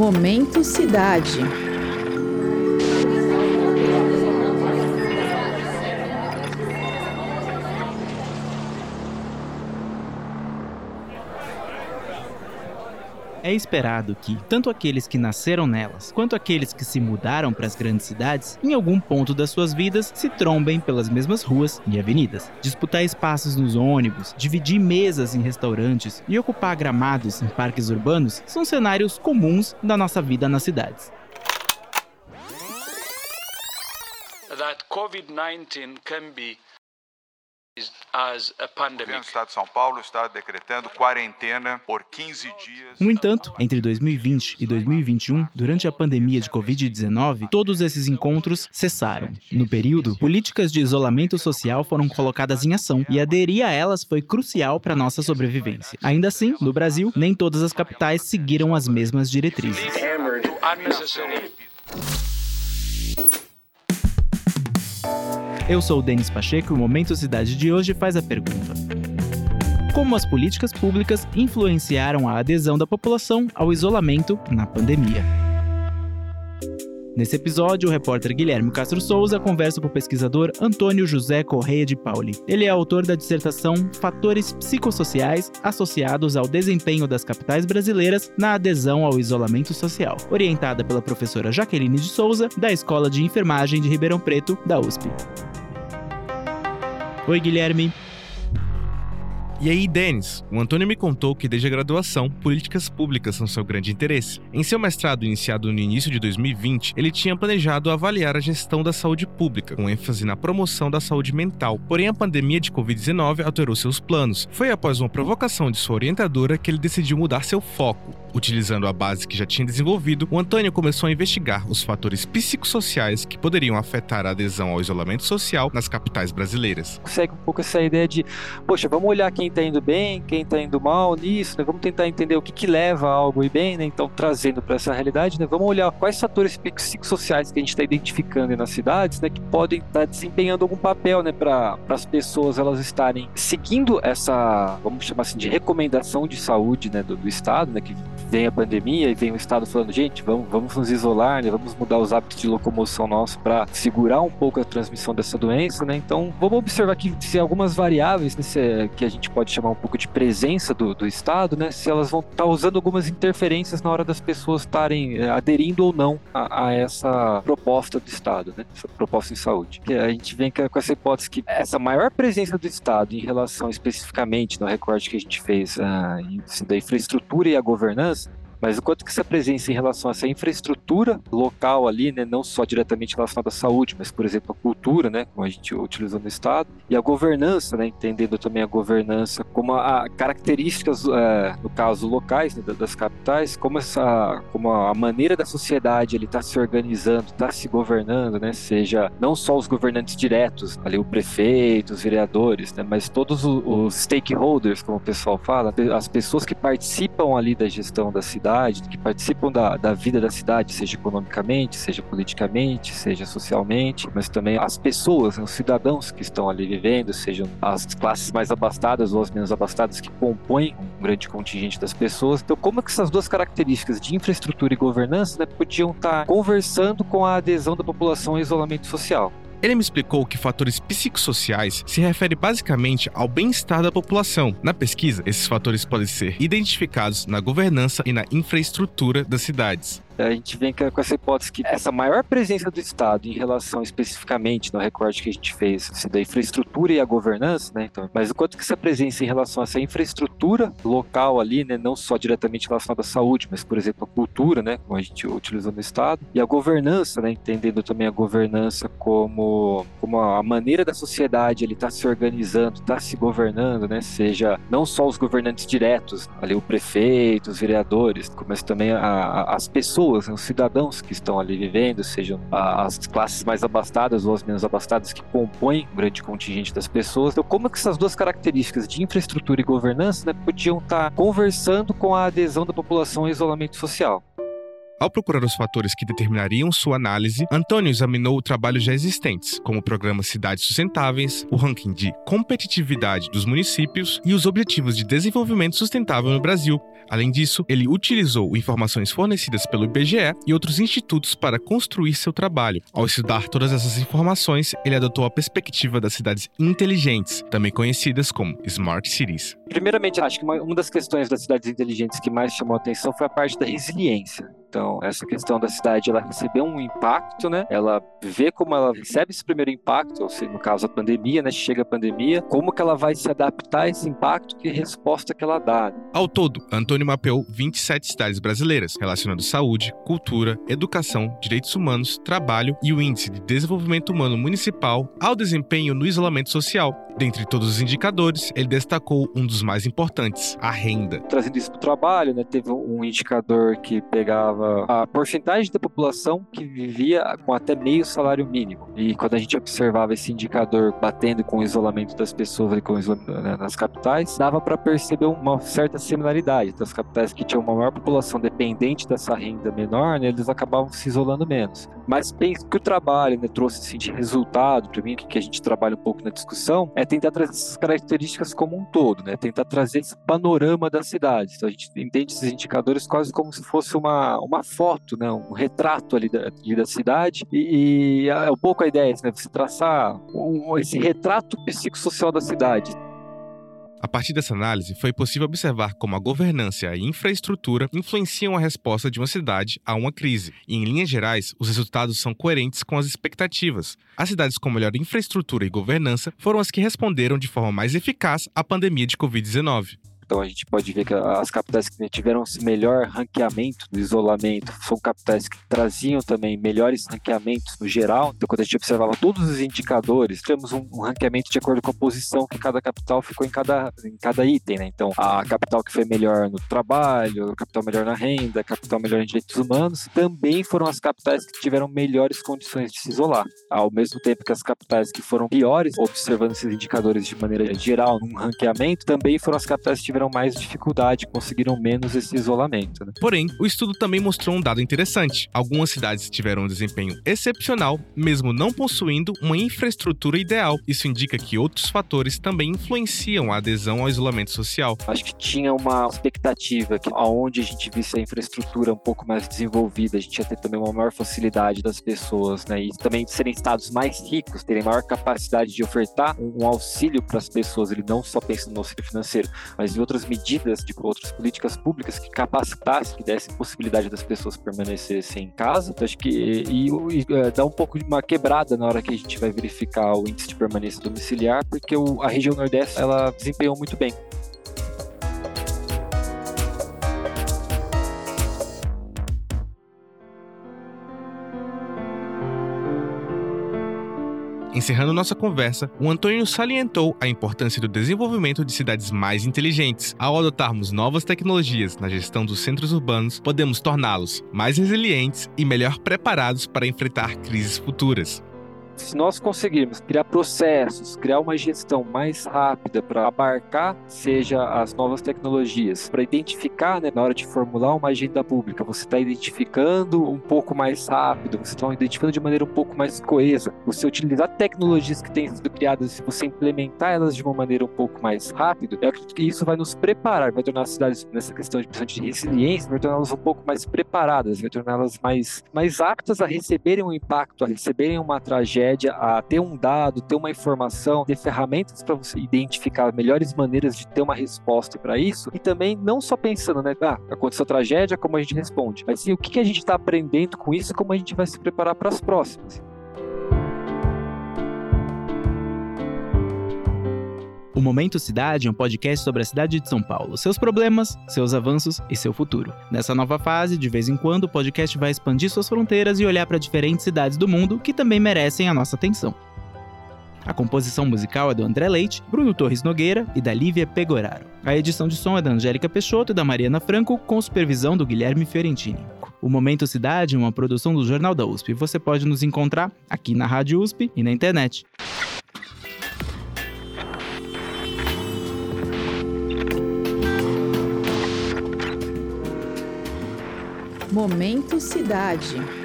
Momento Cidade. É esperado que, tanto aqueles que nasceram nelas, quanto aqueles que se mudaram para as grandes cidades, em algum ponto das suas vidas se trombem pelas mesmas ruas e avenidas. Disputar espaços nos ônibus, dividir mesas em restaurantes e ocupar gramados em parques urbanos são cenários comuns da nossa vida nas cidades. That COVID-19 can be o governo do Estado de São Paulo está decretando quarentena por 15 dias. No entanto, entre 2020 e 2021, durante a pandemia de Covid-19, todos esses encontros cessaram. No período, políticas de isolamento social foram colocadas em ação e aderir a elas foi crucial para nossa sobrevivência. Ainda assim, no Brasil, nem todas as capitais seguiram as mesmas diretrizes. Eu sou o Denis Pacheco e o Momento Cidade de hoje faz a pergunta: Como as políticas públicas influenciaram a adesão da população ao isolamento na pandemia? Nesse episódio, o repórter Guilherme Castro Souza conversa com o pesquisador Antônio José Correia de Pauli. Ele é autor da dissertação Fatores Psicossociais associados ao desempenho das capitais brasileiras na adesão ao isolamento social, orientada pela professora Jaqueline de Souza, da Escola de Enfermagem de Ribeirão Preto, da USP. Oi, Guilherme. E aí, Denis, o Antônio me contou que desde a graduação, políticas públicas são seu grande interesse. Em seu mestrado iniciado no início de 2020, ele tinha planejado avaliar a gestão da saúde pública, com ênfase na promoção da saúde mental. Porém, a pandemia de Covid-19 alterou seus planos. Foi após uma provocação de sua orientadora que ele decidiu mudar seu foco. Utilizando a base que já tinha desenvolvido, o Antônio começou a investigar os fatores psicossociais que poderiam afetar a adesão ao isolamento social nas capitais brasileiras. Segue um pouco essa ideia de, poxa, vamos olhar quem está indo bem, quem está indo mal nisso, né? Vamos tentar entender o que, que leva a algo ir bem, né? Então, trazendo para essa realidade, né? Vamos olhar quais fatores psicossociais que a gente está identificando nas cidades, né? Que podem estar tá desempenhando algum papel, né? Para as pessoas elas estarem seguindo essa, vamos chamar assim, de recomendação de saúde, né? Do, do Estado, né? Que vem a pandemia e vem o Estado falando, gente, vamos, vamos nos isolar, né? Vamos mudar os hábitos de locomoção nossos para segurar um pouco a transmissão dessa doença, né? Então, vamos observar que se algumas variáveis né, se, que a gente pode chamar um pouco de presença do, do Estado, né? Se elas vão estar tá usando algumas interferências na hora das pessoas estarem é, aderindo ou não a, a, essa proposta do Estado, né? Essa proposta em saúde. A gente vem com essa hipótese que essa maior presença do Estado em relação especificamente no recorte que a gente fez assim, da infraestrutura e a governança mas o quanto que essa presença em relação a essa infraestrutura local ali, né, não só diretamente relacionada à saúde, mas, por exemplo, a cultura, né, como a gente utilizou no Estado, e a governança, né, entendendo também a governança como a, a características, é, no caso, locais né, das capitais, como essa, como a maneira da sociedade ele está se organizando, está se governando, né, seja não só os governantes diretos, ali o prefeito, os vereadores, né, mas todos os, os stakeholders, como o pessoal fala, as pessoas que participam ali da gestão da cidade cidade, que participam da, da vida da cidade, seja economicamente, seja politicamente, seja socialmente, mas também as pessoas, os cidadãos que estão ali vivendo, sejam as classes mais abastadas ou as menos abastadas que compõem um grande contingente das pessoas. Então, como é que essas duas características de infraestrutura e governança né, podiam estar conversando com a adesão da população ao isolamento social? Ele me explicou que fatores psicossociais se refere basicamente ao bem-estar da população. Na pesquisa, esses fatores podem ser identificados na governança e na infraestrutura das cidades a gente vem com essa hipótese que essa maior presença do Estado em relação especificamente no recorte que a gente fez assim, da infraestrutura e a governança, né? Então, mas o quanto que essa presença em relação a essa infraestrutura local ali, né, não só diretamente relacionada à saúde, mas por exemplo a cultura, né, como a gente utilizou no Estado, e a governança, né, entendendo também a governança como como a maneira da sociedade ele está se organizando, está se governando, né, seja não só os governantes diretos, ali o prefeito, os vereadores, mas também a, a, as pessoas pessoas, né, os cidadãos que estão ali vivendo, sejam as classes mais abastadas ou as menos abastadas que compõem um grande contingente das pessoas. Então, como é que essas duas características de infraestrutura e governança né, podiam estar conversando com a adesão da população ao isolamento social? Ao procurar os fatores que determinariam sua análise, Antônio examinou trabalhos já existentes, como o programa Cidades Sustentáveis, o ranking de competitividade dos municípios e os objetivos de desenvolvimento sustentável no Brasil. Além disso, ele utilizou informações fornecidas pelo IBGE e outros institutos para construir seu trabalho. Ao estudar todas essas informações, ele adotou a perspectiva das cidades inteligentes, também conhecidas como Smart Cities. Primeiramente, acho que uma, das questões das cidades inteligentes que mais chamou a atenção foi a parte da resiliência. Então, essa questão da cidade, ela recebeu um impacto, né? Ela vê como ela recebe esse primeiro impacto, ou seja, no caso a pandemia, né? Chega a pandemia, como que ela vai se adaptar a esse impacto, que resposta que ela dá. Ao todo, Antônio mapeou 27 cidades brasileiras, relacionando saúde, cultura, educação, direitos humanos, trabalho e o índice de desenvolvimento humano municipal ao desempenho no isolamento social. Dentre todos os indicadores, ele destacou um dos mais importantes, a renda. Trazendo isso para o trabalho, né? Teve um indicador que pegava a porcentagem da população que vivia com até meio salário mínimo. E quando a gente observava esse indicador batendo com o isolamento das pessoas ali, com né, nas capitais, dava para perceber uma certa similaridade. Então, as capitais que tinham uma maior população dependente dessa renda menor, né, eles acabavam se isolando menos. Mas penso que o trabalho né, trouxe assim, de resultado para mim, que a gente trabalha um pouco na discussão, é tentar trazer essas características como um todo, né? tentar trazer esse panorama da cidade. Então, a gente entende esses indicadores quase como se fosse uma, uma foto, né, um retrato ali da, ali da cidade, e, e, é um pouco a ideia, né, você traçar um, esse retrato psicossocial da cidade. A partir dessa análise, foi possível observar como a governança e a infraestrutura influenciam a resposta de uma cidade a uma crise. E, em linhas gerais, os resultados são coerentes com as expectativas. As cidades com melhor infraestrutura e governança foram as que responderam de forma mais eficaz à pandemia de Covid-19. Então a gente pode ver que as capitais que tiveram melhor ranqueamento no isolamento são capitais que traziam também melhores ranqueamentos no geral. Então quando a gente observava todos os indicadores, temos um, um ranqueamento de acordo com a posição que cada capital ficou em cada, em cada item, né? Então a capital que foi melhor no trabalho, a capital melhor na renda, a capital melhor em direitos humanos, também foram as capitais que tiveram melhores condições de se isolar. Ao mesmo tempo que as capitais que foram piores, observando esses indicadores de maneira geral num ranqueamento, também foram as capitais que tiveram tiveram mais dificuldade, conseguiram menos esse isolamento. Né? Porém, o estudo também mostrou um dado interessante. Algumas cidades tiveram um desempenho excepcional, mesmo não possuindo uma infraestrutura ideal. Isso indica que outros fatores também influenciam a adesão ao isolamento social. Acho que tinha uma expectativa que aonde a gente visse a infraestrutura um pouco mais desenvolvida, a gente ia ter também uma maior facilidade das pessoas, né? E também serem estados mais ricos, terem maior capacidade de ofertar um auxílio para as pessoas. Ele não só pensa no auxílio financeiro, mas em outras medidas, tipo, outras políticas públicas que capacitassem, que dessem possibilidade das pessoas permanecessem em casa. Então, acho que e, e, é, dá um pouco de uma quebrada na hora que a gente vai verificar o índice de permanência domiciliar, porque o, a região Nordeste ela desempenhou muito bem. Encerrando nossa conversa, o Antônio salientou a importância do desenvolvimento de cidades mais inteligentes. Ao adotarmos novas tecnologias na gestão dos centros urbanos, podemos torná-los mais resilientes e melhor preparados para enfrentar crises futuras se nós conseguirmos criar processos, criar uma gestão mais rápida para abarcar, seja as novas tecnologias, para identificar, né, na hora de formular uma agenda pública, você está identificando um pouco mais rápido, você está identificando de maneira um pouco mais coesa, você utilizar tecnologias que têm sido criadas, se você implementar elas de uma maneira um pouco mais rápida, eu acredito que isso vai nos preparar, vai tornar as cidades, nessa questão de, de resiliência, vai torná-las um pouco mais preparadas, vai torná-las mais, mais aptas a receberem um impacto, a receberem uma tragédia média a ter um dado, ter uma informação, ter ferramentas para você identificar melhores maneiras de ter uma resposta para isso e também não só pensando, né, ah, aconteceu tragédia, como a gente responde, mas sim o que, que a gente está aprendendo com isso e como a gente vai se preparar para as próximas. O Momento Cidade é um podcast sobre a cidade de São Paulo, seus problemas, seus avanços e seu futuro. Nessa nova fase, de vez em quando, o podcast vai expandir suas fronteiras e olhar para diferentes cidades do mundo que também merecem a nossa atenção. A composição musical é do André Leite, Bruno Torres Nogueira e da Lívia Pegoraro. A edição de som é da Angélica Peixoto e da Mariana Franco, com supervisão do Guilherme Fiorentini. O Momento Cidade é uma produção do Jornal da USP. Você pode nos encontrar aqui na Rádio USP e na internet. Momento Cidade.